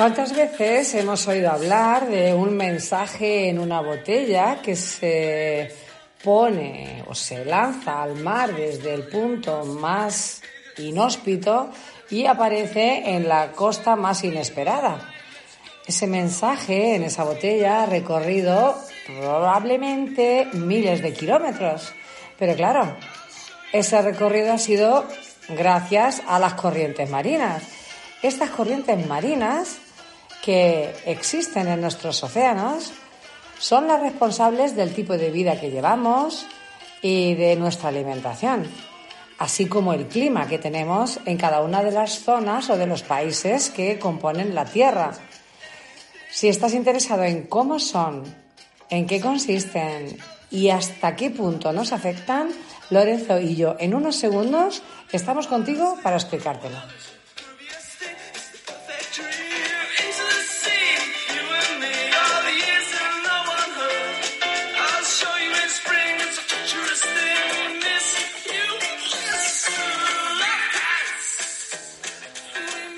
¿Cuántas veces hemos oído hablar de un mensaje en una botella que se pone o se lanza al mar desde el punto más inhóspito y aparece en la costa más inesperada? Ese mensaje en esa botella ha recorrido probablemente miles de kilómetros. Pero claro, ese recorrido ha sido gracias a las corrientes marinas. Estas corrientes marinas que existen en nuestros océanos son las responsables del tipo de vida que llevamos y de nuestra alimentación, así como el clima que tenemos en cada una de las zonas o de los países que componen la Tierra. Si estás interesado en cómo son, en qué consisten y hasta qué punto nos afectan, Lorenzo y yo en unos segundos estamos contigo para explicártelo.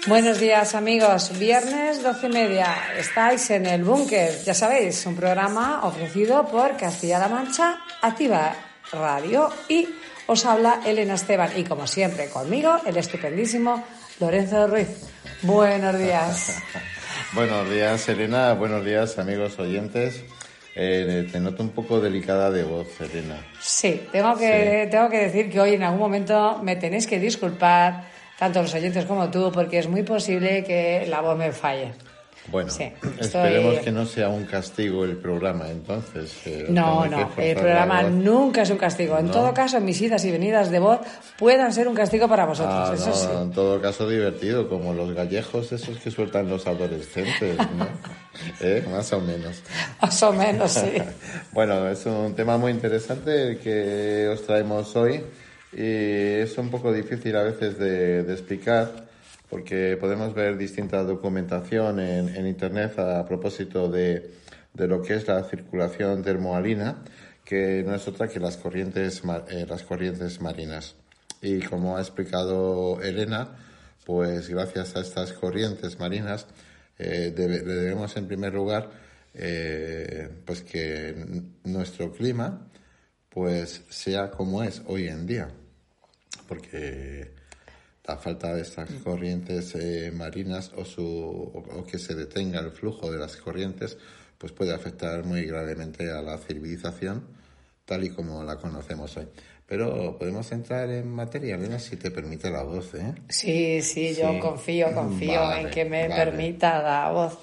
Buenos días amigos, viernes 12 y media, estáis en el búnker, ya sabéis, un programa ofrecido por Castilla-La Mancha, Activa Radio y os habla Elena Esteban y como siempre conmigo el estupendísimo Lorenzo Ruiz. Buenos días. buenos días Elena, buenos días amigos oyentes. Eh, te noto un poco delicada de voz, Elena. Sí, tengo que, tengo que decir que hoy en algún momento me tenéis que disculpar tanto los oyentes como tú, porque es muy posible que la voz me falle. Bueno, esperemos que no sea un castigo el programa, entonces. no, no, el programa nunca es un castigo. En todo caso, mis idas y venidas de voz puedan ser un castigo para vosotros, ah, eso sí. En todo caso, divertido, como los gallejos esos que sueltan los adolescentes, ¿no? ¿Eh? Más o menos. Más o menos, sí. bueno, es un tema muy interesante que os traemos hoy y es un poco difícil a veces de, explicar porque podemos ver distinta documentación en, Internet a propósito de, lo que es la circulación termoalina, que no es otra que las corrientes, eh, las corrientes marinas. Y como ha explicado Elena, pues gracias a estas corrientes marinas eh, debemos en primer lugar eh, pues que nuestro clima pues sea como es hoy en día porque la falta de estas corrientes eh, marinas o, su, o, que se detenga el flujo de las corrientes, pues puede afectar muy gravemente a la civilización tal y como la conocemos hoy. Pero podemos entrar en materia, Elena, si te permite la voz, ¿eh? Sí, sí, yo confío, confío en que me permita la voz.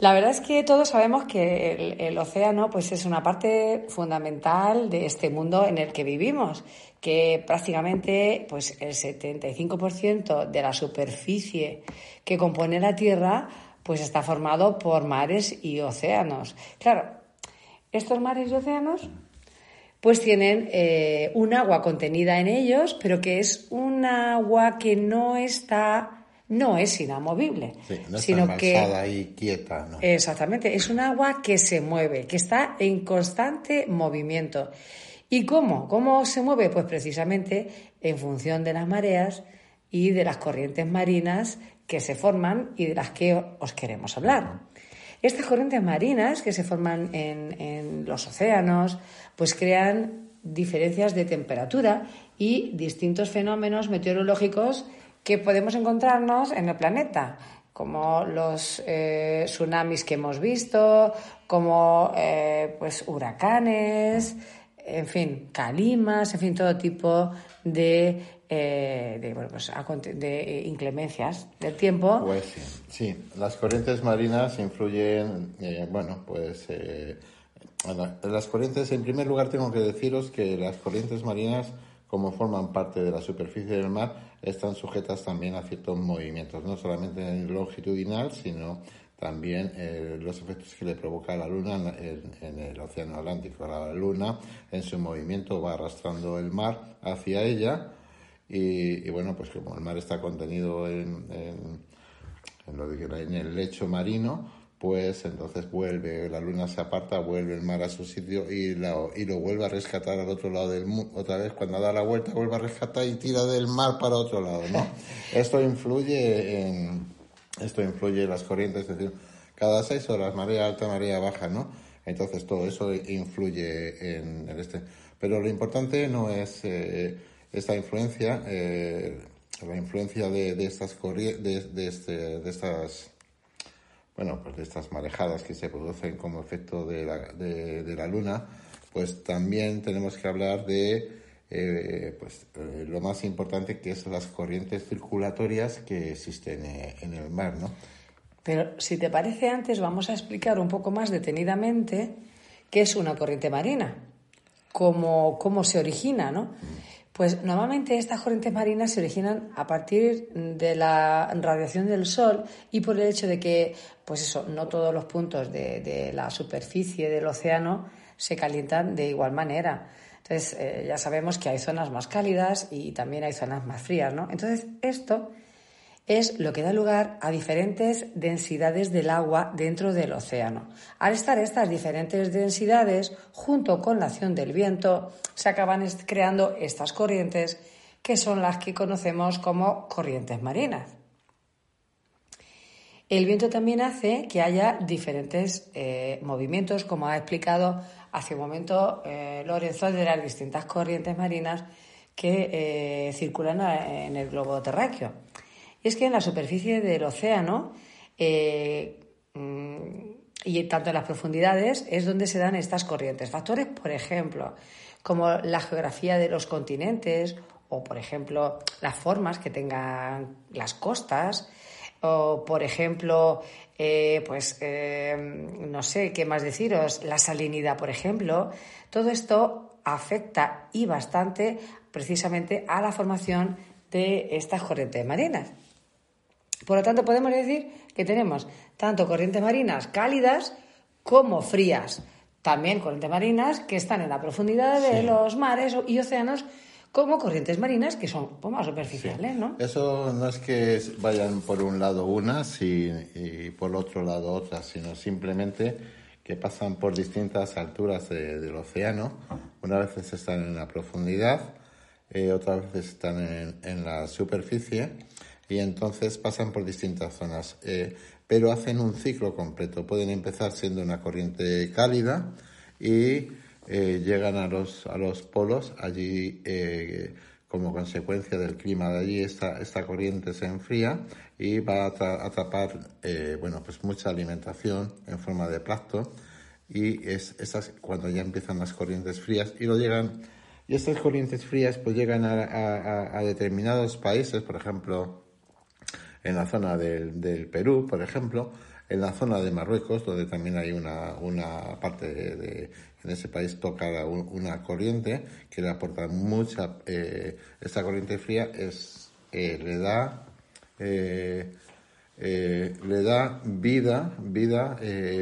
La verdad es que todos sabemos que el, océano pues es una parte fundamental de este mundo en el que vivimos, que prácticamente pues el 75% de la superficie que compone la Tierra pues está formado por mares y océanos. Claro, estos mares y océanos pues tienen eh, un agua contenida en ellos, pero que es un agua que no está no es inamovible, sino que ahí quieta, ¿no? Exactamente, es un agua que se mueve, que está en constante movimiento. ¿Y cómo? ¿Cómo se mueve? Pues precisamente en función de las mareas y de las corrientes marinas que se forman y de las que os queremos hablar. Estas corrientes marinas que se forman en, en los océanos, pues crean diferencias de temperatura y distintos fenómenos meteorológicos que podemos encontrarnos en el planeta, como los eh, tsunamis que hemos visto, como eh, pues huracanes, en fin, calimas, en fin, todo tipo de, eh, de, bueno, pues, de inclemencias del tiempo. Pues sí, sí. las corrientes marinas influyen, bueno, pues las corrientes, en primer lugar tengo que deciros que las corrientes marinas, como forman parte de la superficie del mar, están sujetas también a ciertos movimientos, no solamente en longitudinal, sino también eh, los efectos que le provoca la Luna en, el Océano Atlántico. La Luna en su movimiento va arrastrando el mar hacia ella y, bueno, pues como el mar está contenido en, en el lecho marino, pues entonces vuelve, la luna se aparta, vuelve el mar a su sitio y, y lo vuelve a rescatar al otro lado del mundo. Otra vez, cuando da la vuelta, vuelve a rescatar y tira del mar para otro lado, ¿no? esto influye en, esto influye en las corrientes, es decir, cada seis horas, marea alta, marea baja, ¿no? Entonces todo eso influye en el este. Pero lo importante no es eh, esta influencia, eh, la influencia de, de estas corrientes, de, este, de estas bueno, pues de estas marejadas que se producen como efecto de la, de, la luna, pues también tenemos que hablar de eh, pues, eh, lo más importante que es las corrientes circulatorias que existen eh, en el mar, ¿no? Pero si te parece antes vamos a explicar un poco más detenidamente qué es una corriente marina, cómo, cómo se origina, ¿no? Mm. Pues normalmente estas corrientes marinas se originan a partir de la radiación del Sol y por el hecho de que, pues eso, no todos los puntos de, la superficie del océano se calientan de igual manera. Entonces, eh, ya sabemos que hay zonas más cálidas y también hay zonas más frías, ¿no? Entonces, esto es lo que da lugar a diferentes densidades del agua dentro del océano. Al estar estas diferentes densidades, junto con la acción del viento, se acaban creando estas corrientes que son las que conocemos como corrientes marinas. El viento también hace que haya diferentes eh, movimientos, como ha explicado hace un momento eh, Lorenzo, de las distintas corrientes marinas que eh, circulan en el globo terráqueo. Y es que en la superficie del océano mm, y tanto en las profundidades es donde se dan estas corrientes. Factores, por ejemplo, como la geografía de los continentes o, por ejemplo, las formas que tengan las costas o, por ejemplo, eh, pues, eh, no sé qué más deciros, la salinidad, por ejemplo. Todo esto afecta y bastante precisamente a la formación de estas corrientes marinas. Por lo tanto, podemos decir que tenemos tanto corrientes marinas cálidas como frías. También corrientes marinas que están en la profundidad de los mares y océanos como corrientes marinas que son pues, más superficiales, ¿no? Eso no es que vayan por un lado unas y, por otro lado otras, sino simplemente que pasan por distintas alturas del océano. Una vez están en la profundidad, eh, otras veces están en, en la superficie y entonces pasan por distintas zonas, eh, pero hacen un ciclo completo. Pueden empezar siendo una corriente cálida y eh, llegan a los, a los polos. Allí, eh, como consecuencia del clima de allí, esta, esta corriente se enfría y va a atrapar bueno, pues mucha alimentación en forma de plato. Y es esas cuando ya empiezan las corrientes frías y lo llegan. Y estas corrientes frías pues llegan a, a determinados países, por ejemplo, en la zona del, del Perú, por ejemplo, en la zona de Marruecos, donde también hay una, una parte de, en ese país toca una corriente que le aporta mucha, eh, esta corriente fría es, eh, le da, eh, le da vida, vida,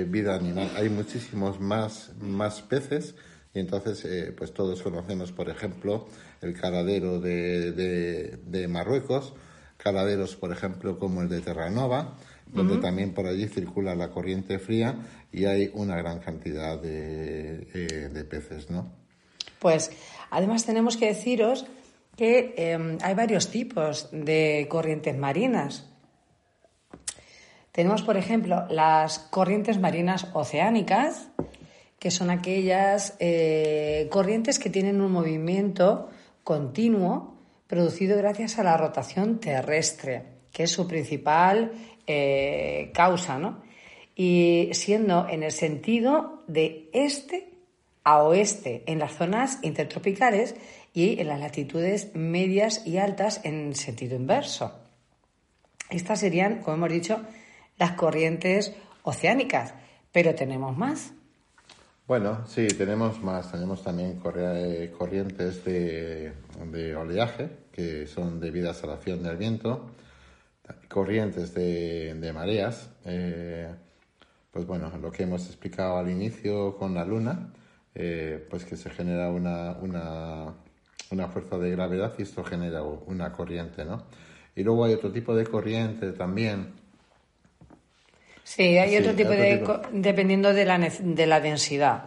vida animal. Hay muchísimos más, más peces y entonces, pues todos conocemos, por ejemplo, el caladero de, de, de Marruecos, caladeros, por ejemplo, como el de Terranova, donde también por allí circula la corriente fría y hay una gran cantidad de, eh, peces, ¿no? Pues además tenemos que deciros que em, hay varios tipos de corrientes marinas. Tenemos, por ejemplo, las corrientes marinas oceánicas, que son aquellas eh, corrientes que tienen un movimiento continuo producido gracias a la rotación terrestre, que es su principal eh, causa, ¿no? Y siendo en el sentido de este a oeste, en las zonas intertropicales y en las latitudes medias y altas en sentido inverso. Estas serían, como hemos dicho, las corrientes oceánicas, pero tenemos más. Bueno, sí, tenemos más. Tenemos también eh, corrientes de, oleaje, que son debidas a la acción del viento, corrientes de, mareas, eh, pues bueno, lo que hemos explicado al inicio con la luna, eh, pues que se genera una, una, una fuerza de gravedad y esto genera una corriente, ¿no? Y luego hay otro tipo de corriente también. Sí, hay otro tipo de... dependiendo de la, de la densidad.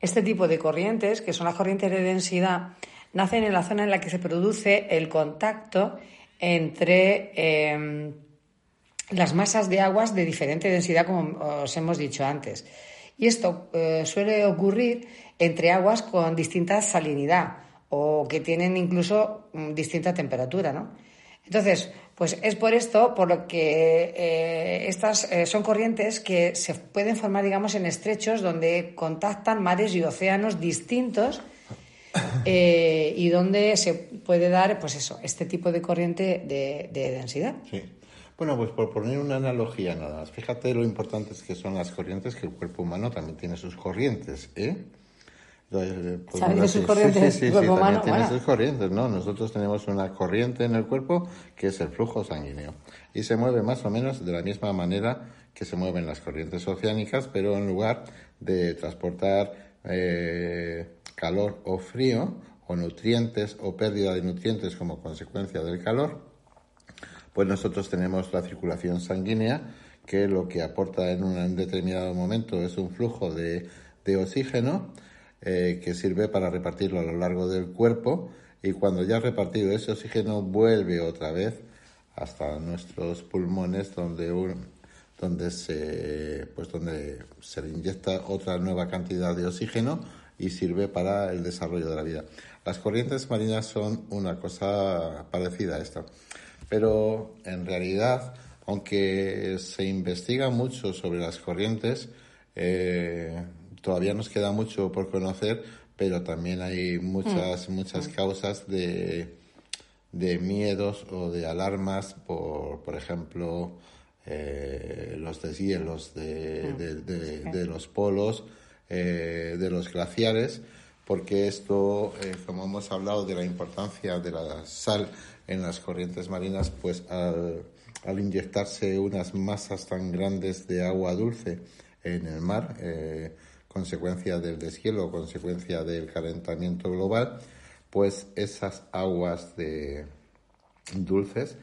Este tipo de corrientes, que son las corrientes de densidad, nacen en la zona en la que se produce el contacto entre em, las masas de aguas de diferente densidad, como os hemos dicho antes. Y esto eh, suele ocurrir entre aguas con distinta salinidad o que tienen incluso mm, distinta temperatura, ¿no? Entonces, pues es por esto por lo que eh, estas eh, son corrientes que se pueden formar, digamos, en estrechos donde contactan mares y océanos distintos eh, y donde se puede dar, pues eso, este tipo de corriente de, de, densidad. Sí. Bueno, pues por poner una analogía nada más, fíjate lo importantes que son las corrientes, que el cuerpo humano también tiene sus corrientes, ¿eh? Pues, sus corrientes? Sí, sí, sí, también tiene sus corrientes, ¿no? Nosotros tenemos una corriente en el cuerpo que es el flujo sanguíneo y se mueve más o menos de la misma manera que se mueven las corrientes oceánicas, pero en lugar de transportar eh, calor o frío o nutrientes o pérdida de nutrientes como consecuencia del calor, pues nosotros tenemos la circulación sanguínea que lo que aporta en un determinado momento es un flujo de, de oxígeno eh, que sirve para repartirlo a lo largo del cuerpo y cuando ya repartido ese oxígeno vuelve otra vez hasta nuestros pulmones donde donde se pues donde se le inyecta otra nueva cantidad de oxígeno y sirve para el desarrollo de la vida. Las corrientes marinas son una cosa parecida a esto, pero en realidad, aunque se investiga mucho sobre las corrientes, eh, todavía nos queda mucho por conocer, pero también hay muchas, mm. muchas mm. causas de, de miedos o de alarmas por, por ejemplo, eh, los deshielos de, mm. de, de, los polos, eh, de los glaciares, porque esto, eh, como hemos hablado de la importancia de la sal en las corrientes marinas, pues al, inyectarse unas masas tan grandes de agua dulce en el mar, consecuencia del deshielo, consecuencia del calentamiento global, pues esas aguas de dulces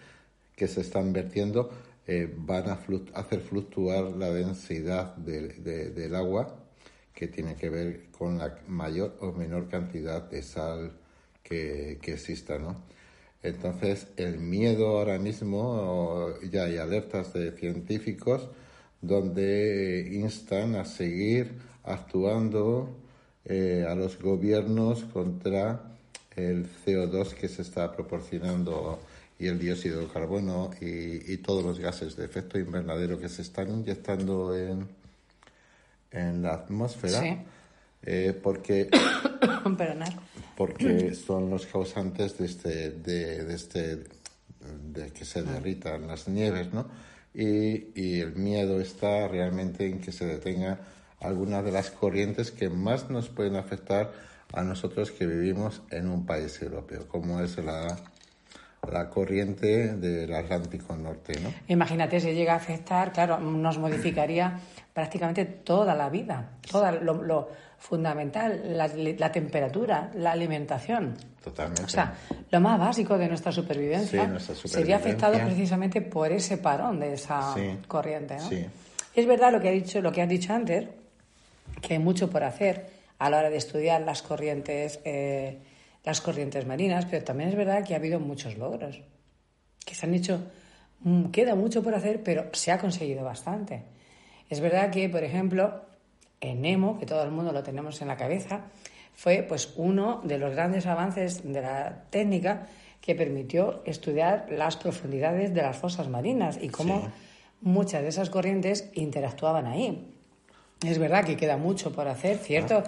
que se están vertiendo eh, van a hacer fluctuar la densidad del agua que tiene que ver con la mayor o menor cantidad de sal que, que exista, ¿no? Entonces, el miedo ahora mismo, ya hay alertas de científicos donde instan a seguir actuando eh, a los gobiernos contra el CO2 que se está proporcionando y el dióxido de carbono y, todos los gases de efecto invernadero que se están inyectando en, en la atmósfera. Eh, porque porque son los causantes de este de, este de que se derritan las nieves no y, y el miedo está realmente en que se detenga algunas de las corrientes que más nos pueden afectar a nosotros que vivimos en un país europeo, como es la, la corriente del Atlántico Norte. ¿no? Imagínate, si llega a afectar, claro, nos modificaría prácticamente toda la vida, todo lo, fundamental, la, temperatura, la alimentación. Totalmente. O sea, lo más básico de nuestra supervivencia, sería afectado precisamente por ese parón de esa corriente. ¿no? Es verdad lo que, ha dicho, lo que has dicho antes, que hay mucho por hacer a la hora de estudiar las corrientes, eh, las corrientes marinas, pero también es verdad que ha habido muchos logros, que se han hecho, mm, queda mucho por hacer, pero se ha conseguido bastante. Es verdad que, por ejemplo, en Nemo, que todo el mundo lo tenemos en la cabeza, fue pues uno de los grandes avances de la técnica que permitió estudiar las profundidades de las fosas marinas y cómo muchas de esas corrientes interactuaban ahí. Es verdad que queda mucho por hacer, ¿cierto?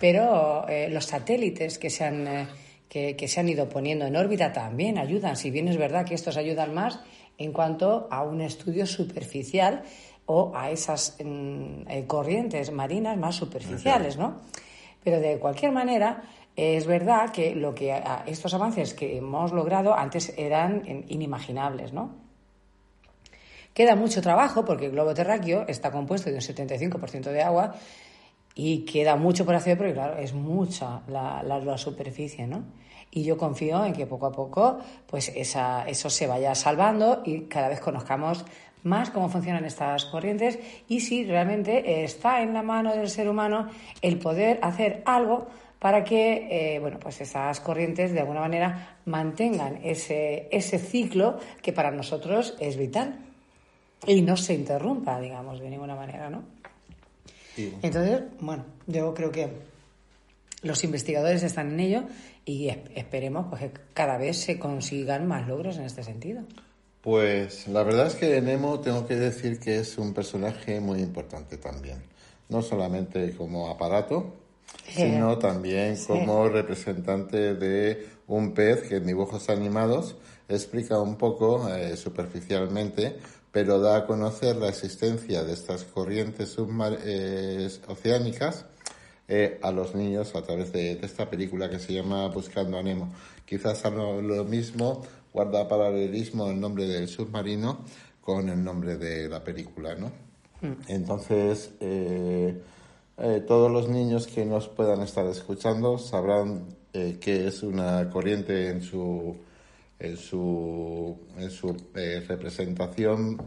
Pero eh, los satélites que se, han, eh, que, se han ido poniendo en órbita también ayudan, si bien es verdad que estos ayudan más en cuanto a un estudio superficial o a esas mm, eh, corrientes marinas más superficiales, ¿no? Pero de cualquier manera, es verdad que, lo que estos avances que hemos logrado antes eran inimaginables, ¿no? Queda mucho trabajo porque el globo terráqueo está compuesto de un 75% de agua y queda mucho por hacer porque, claro, es mucha la, superficie, ¿no? Y yo confío en que poco a poco pues esa, eso se vaya salvando y cada vez conozcamos más cómo funcionan estas corrientes y si realmente está en la mano del ser humano el poder hacer algo para que eh, bueno, pues esas corrientes de alguna manera mantengan ese, ese ciclo que para nosotros es vital y no se interrumpa, digamos, de ninguna manera, ¿no? Entonces, bueno, yo creo que los investigadores están en ello y esperemos pues, que cada vez se consigan más logros en este sentido. Pues la verdad es que Nemo tengo que decir que es un personaje muy importante también, no solamente como aparato, sino también como representante de un pez que en dibujos animados explica un poco eh, superficialmente, pero da a conocer la existencia de estas corrientes eh, oceánicas eh, a los niños a través de, esta película que se llama Buscando a Nemo. Quizás lo, lo mismo guarda paralelismo el nombre del submarino con el nombre de la película, ¿no? Mm. Entonces, eh, todos los niños que nos puedan estar escuchando sabrán eh, que es una corriente en su, en su, en su eh, representación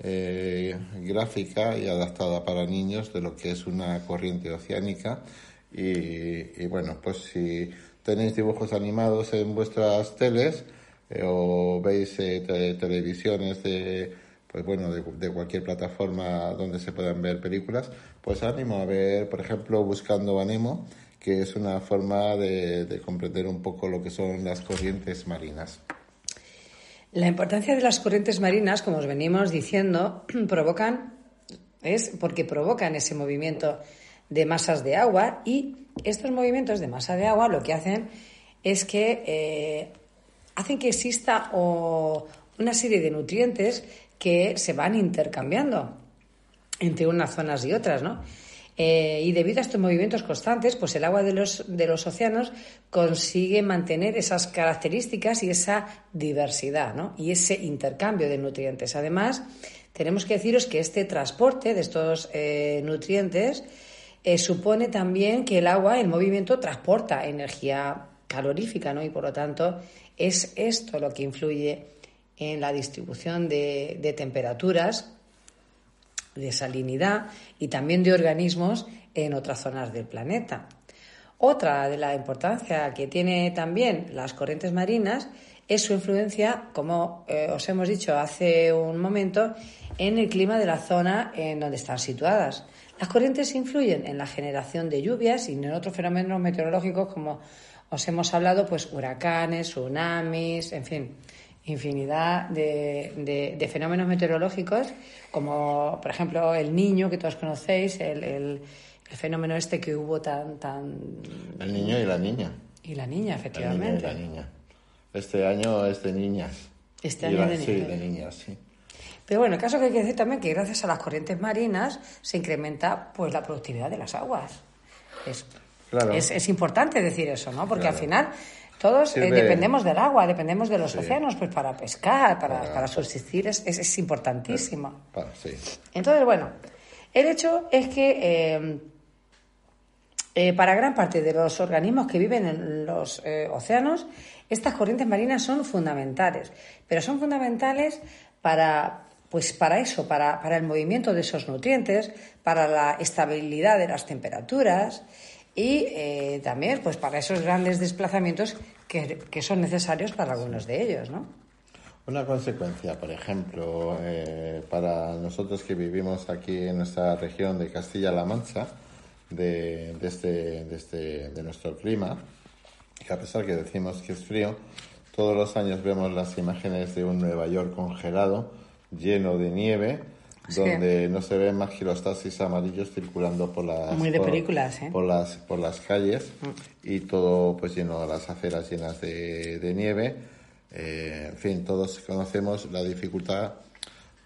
gráfica y adaptada para niños de lo que es una corriente oceánica. Y, bueno, pues si tenéis dibujos animados en vuestras teles o veis televisiones de pues bueno, de, cualquier plataforma donde se puedan ver películas, pues ánimo a ver, por ejemplo, Buscando a que es una forma de, comprender un poco lo que son las corrientes marinas. La importancia de las corrientes marinas, como os venimos diciendo, provocan, es porque provocan ese movimiento de masas de agua y estos movimientos de masa de agua lo que hacen es que eh, hacen que exista una serie de nutrientes que se van intercambiando entre unas zonas y otras, ¿no? Eh, y debido a estos movimientos constantes, pues el agua de los, de los océanos consigue mantener esas características y esa diversidad, ¿no? Y ese intercambio de nutrientes. Además, tenemos que deciros que este transporte de estos eh, nutrientes eh, supone también que el agua, en movimiento, transporta energía calorífica, ¿no? Y por lo tanto, es esto lo que influye en la distribución de, temperaturas, de salinidad y también de organismos en otras zonas del planeta. Otra de la importancia que tiene también las corrientes marinas es su influencia, como eh, os hemos dicho hace un momento, en el clima de la zona en donde están situadas. Las corrientes influyen en la generación de lluvias y en otros fenómenos meteorológicos como os hemos hablado, pues huracanes, tsunamis, en fin infinidad de, fenómenos meteorológicos, como por ejemplo el niño que todos conocéis, el, fenómeno este que hubo tan, tan... El niño y la niña. Y la niña, efectivamente. la niña. Este año es de niñas. Este año de niñas. Sí, de niñas, sí. Pero bueno, el caso que hay que decir también que gracias a las corrientes marinas se incrementa pues la productividad de las aguas. Es, es, importante decir eso, ¿no? Porque al final todos eh, dependemos del agua, dependemos de los océanos, pues para pescar, para, subsistir es, es, importantísimo. Entonces, bueno, el hecho es que eh, eh, para gran parte de los organismos que viven en los océanos, estas corrientes marinas son fundamentales, pero son fundamentales para, pues para eso, para, para el movimiento de esos nutrientes, para la estabilidad de las temperaturas y eh, también pues para esos grandes desplazamientos que, son necesarios para algunos de ellos, ¿no? Una consecuencia, por ejemplo, eh, para nosotros que vivimos aquí en nuestra región de Castilla-La Mancha, de, este, de, este, de nuestro clima, que a pesar que decimos que es frío, todos los años vemos las imágenes de un Nueva York congelado, lleno de nieve, donde no se ven más girostasis amarillos circulando por las Muy de películas, ¿eh? por las por las calles mm. y todo pues lleno de las aceras llenas de, nieve eh, en fin todos conocemos la dificultad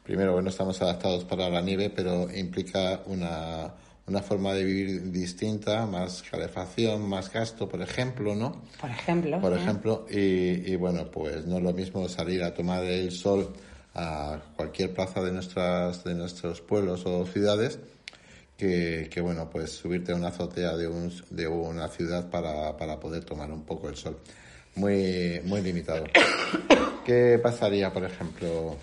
primero que no estamos adaptados para la nieve pero implica una una forma de vivir distinta, más calefacción, más gasto, por ejemplo, ¿no? Por ejemplo. Por ejemplo, y, y, bueno, pues no es lo mismo salir a tomar el sol a cualquier plaza de, nuestras, de nuestros pueblos o ciudades que, que, bueno, pues subirte a una azotea de, un, de una ciudad para, para poder tomar un poco el sol. Muy, muy limitado. ¿Qué pasaría, por ejemplo,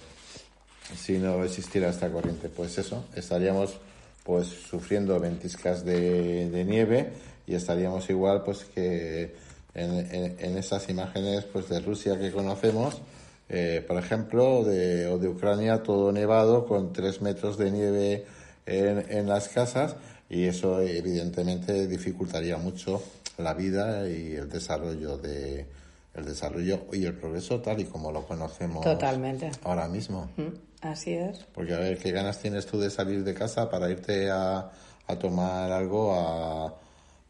si no existiera esta corriente? Pues eso, estaríamos pues sufriendo ventiscas de, de nieve y estaríamos igual pues que en, en, en esas imágenes pues de Rusia que conocemos eh, por ejemplo, de, o de Ucrania, todo nevado con tres metros de nieve en, en las casas y eso evidentemente dificultaría mucho la vida y el desarrollo de el desarrollo y el progreso tal y como lo conocemos Totalmente. ahora mismo. Mm, así es. Porque a ver, ¿qué ganas tienes tú de salir de casa para irte a, a tomar algo a,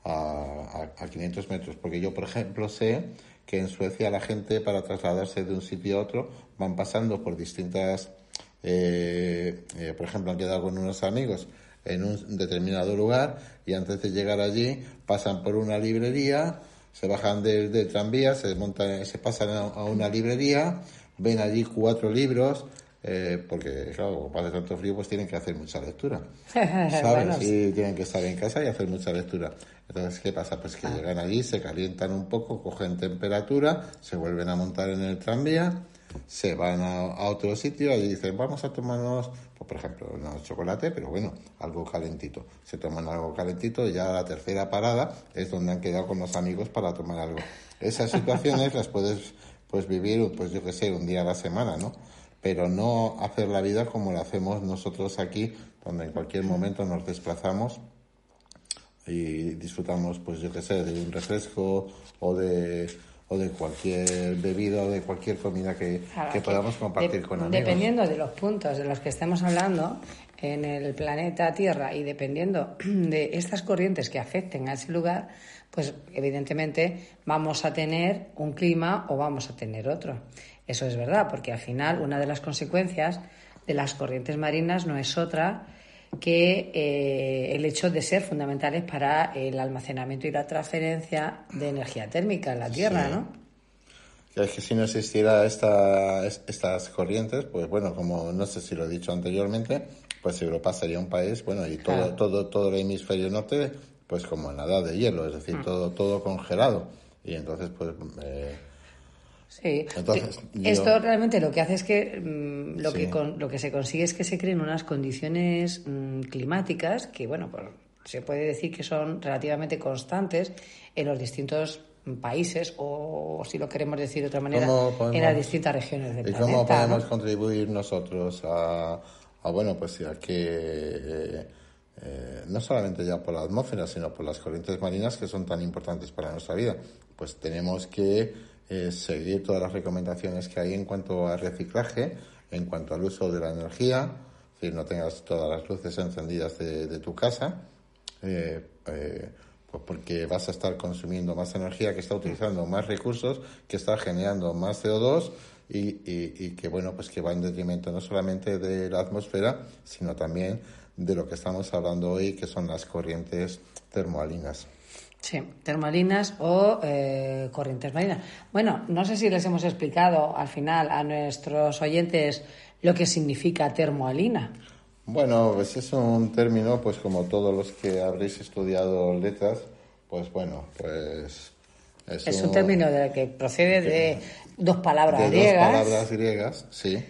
a, a 500 metros? Porque yo, por ejemplo, sé que en Suecia la gente para trasladarse de un sitio a otro van pasando por distintas, eh, eh, por ejemplo, han quedado con unos amigos en un determinado lugar y antes de llegar allí pasan por una librería, se bajan del, tranvía, se montan, se pasan a, una librería, ven allí cuatro libros, eh, porque claro, como hace tanto frío, pues tienen que hacer mucha lectura. ¿Sabes? Y tienen que estar en casa y hacer mucha lectura. Entonces, ¿qué pasa? Pues que ah. llegan allí, se calientan un poco, cogen temperatura, se vuelven a montar en el tranvía, se van a, otro sitio, y dicen, vamos a tomarnos, pues, por ejemplo, no chocolate, pero bueno, algo calentito. Se toman algo calentito y ya la tercera parada es donde han quedado con los amigos para tomar algo. Esas situaciones las puedes pues vivir, pues yo qué sé, un día a la semana, ¿no? pero no hacer la vida como la hacemos nosotros aquí, donde en cualquier momento nos desplazamos y disfrutamos, pues yo qué sé, de un refresco o de o de cualquier bebida o de cualquier comida que, que podamos compartir con amigos. Dependiendo de los puntos de los que estemos hablando en el planeta Tierra y dependiendo de estas corrientes que afecten a ese lugar, pues evidentemente vamos a tener un clima o vamos a tener otro. Eso es verdad, porque al final una de las consecuencias de las corrientes marinas no es otra que eh, el hecho de ser fundamentales para el almacenamiento y la transferencia de energía térmica en la Tierra, ¿no? Es que si no existiera esta, estas corrientes, pues bueno, como no sé si lo he dicho anteriormente, pues Europa sería un país, bueno, y todo, todo, todo el hemisferio norte, pues como en la edad de hielo, es decir, mm. todo, todo congelado. Y entonces, pues eh, Sí. Esto realmente lo que hace es que mm, lo, que lo que se consigue es que se creen unas condiciones mm, climáticas que, bueno, pues, se puede decir que son relativamente constantes en los distintos países o, si lo queremos decir de otra manera, en las distintas regiones del ¿Y cómo podemos contribuir nosotros a, bueno, pues a que eh, eh, no solamente ya por la atmósfera, sino por las corrientes marinas que son tan importantes para nuestra vida? Pues tenemos que seguir todas las recomendaciones que hay en cuanto a reciclaje, en cuanto al uso de la energía, es decir, no tengas todas las luces encendidas de, tu casa, eh, eh, pues porque vas a estar consumiendo más energía, que está utilizando más recursos, que está generando más CO2 y, y que bueno, pues que va en detrimento no solamente de la atmósfera, sino también de lo que estamos hablando hoy, que son las corrientes termoalinas. Sí, termalinas o eh, corrientes marinas. Bueno, no sé si les hemos explicado al final a nuestros oyentes lo que significa termoalina. Bueno, pues es un término, pues como todos los que habréis estudiado letras, pues bueno, pues... Es, un, término de que procede de dos palabras de griegas. Dos palabras griegas, sí.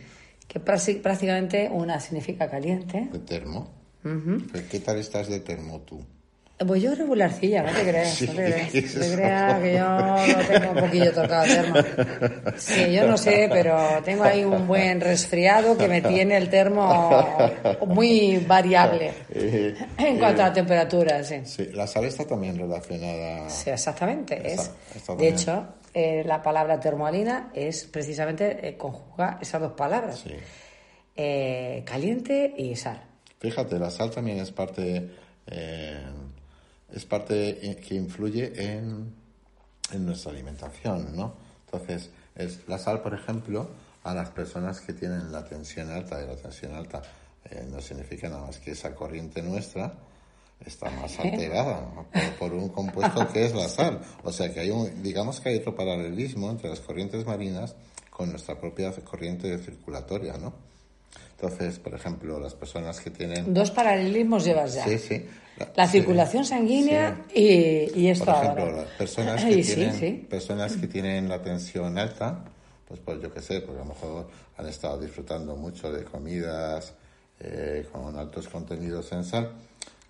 Que prácticamente una significa caliente. De termo. ¿Qué tal estás de termo tú? Pues yo regularcilla, no te creas, no te creas. No te creas que yo lo tengo un poquillo tocado, termo. Sí, yo no sé, pero tengo ahí un buen resfriado que me tiene el termo muy variable en cuanto a la temperatura, sí. Sí, la sal está también relacionada. Sí, exactamente. Es. De hecho, eh, la palabra termoalina es precisamente eh, conjuga esas dos palabras. Sí. Eh, caliente y sal. Fíjate, la sal también es parte, eh, es parte que influye en, en nuestra alimentación, ¿no? Entonces, es la sal, por ejemplo, a las personas que tienen la tensión alta, y la tensión alta eh, no significa nada más que esa corriente nuestra está más alterada por, por un compuesto que es la sal. O sea que hay un, digamos que hay otro paralelismo entre las corrientes marinas con nuestra propia corriente circulatoria, ¿no? Entonces, por ejemplo, las personas que tienen Dos paralelismos llevas ya. Sí, sí. La circulación sanguínea y, y esto Por ejemplo, ahora. las personas que, tienen, sí. personas que tienen la tensión alta, pues, pues yo qué sé, porque a lo mejor han estado disfrutando mucho de comidas eh, con altos contenidos en sal,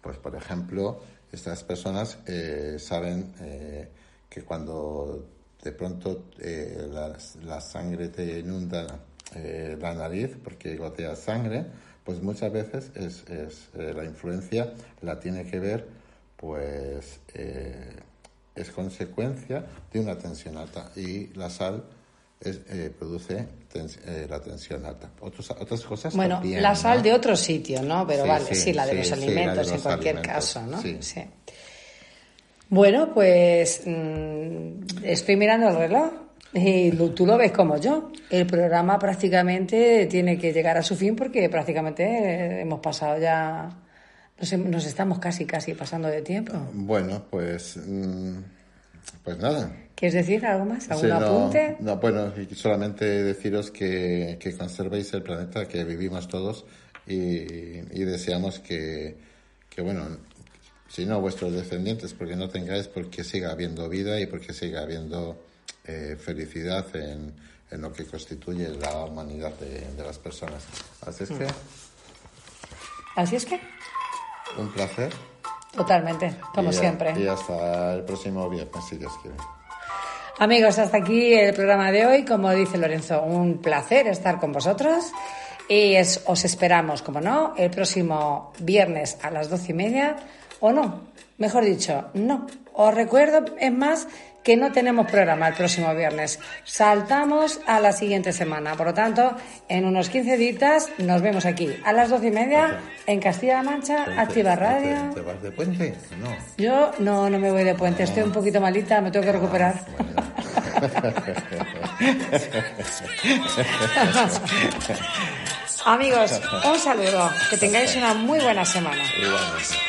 pues por ejemplo, estas personas eh, saben eh, que cuando de pronto eh, la, la sangre te inunda eh, la nariz porque gotea sangre, pues muchas veces es, es, eh, la influencia la tiene que ver pues eh, es consecuencia de una tensión alta y la sal es, eh, produce tens- la tensión alta. Otros, otras cosas Bueno, también, la sal ¿no? de otro sitio, ¿no? Pero Sí, vale, sí, sí, la de sí, los de alimentos en cualquier alimentos, caso, ¿no? sí. Bueno, pues mm, estoy mirando el reloj y lo- tú lo ves como yo. El programa prácticamente tiene que llegar a su fin porque prácticamente eh, hemos pasado ya, nos, estamos casi, casi pasando de tiempo. Bueno, pues, mm, pues nada. ¿Quieres decir algo más? ¿Algún Sí, no, apunte? no, bueno, solamente deciros que, que conservéis el planeta que vivimos todos y, y deseamos que, que, bueno, si no vuestros descendientes, porque no tengáis, porque siga habiendo vida y porque siga habiendo eh, felicidad en, en lo que constituye la humanidad de, de las personas. Así es que, Así es que, un placer. totalmente, como Y, siempre. Y hasta el próximo viernes, si Dios quiere. Amigos, hasta aquí el programa de hoy. Como dice Lorenzo, un placer estar con vosotros. Y es- os esperamos, como no, el próximo viernes a las doce y media. O no, mejor dicho, no. Os recuerdo, es más, que no tenemos programa el próximo viernes. Saltamos a la siguiente semana. Por lo tanto, en unos 15 días nos vemos aquí a las doce y media en Castilla-La Mancha, Activa Radio. ¿Te, te vas de puente? No. Yo no, no me voy de puente, estoy un poquito malita, me tengo que recuperar. Amigos, un saludo, que tengáis una muy buena semana. Igualmente.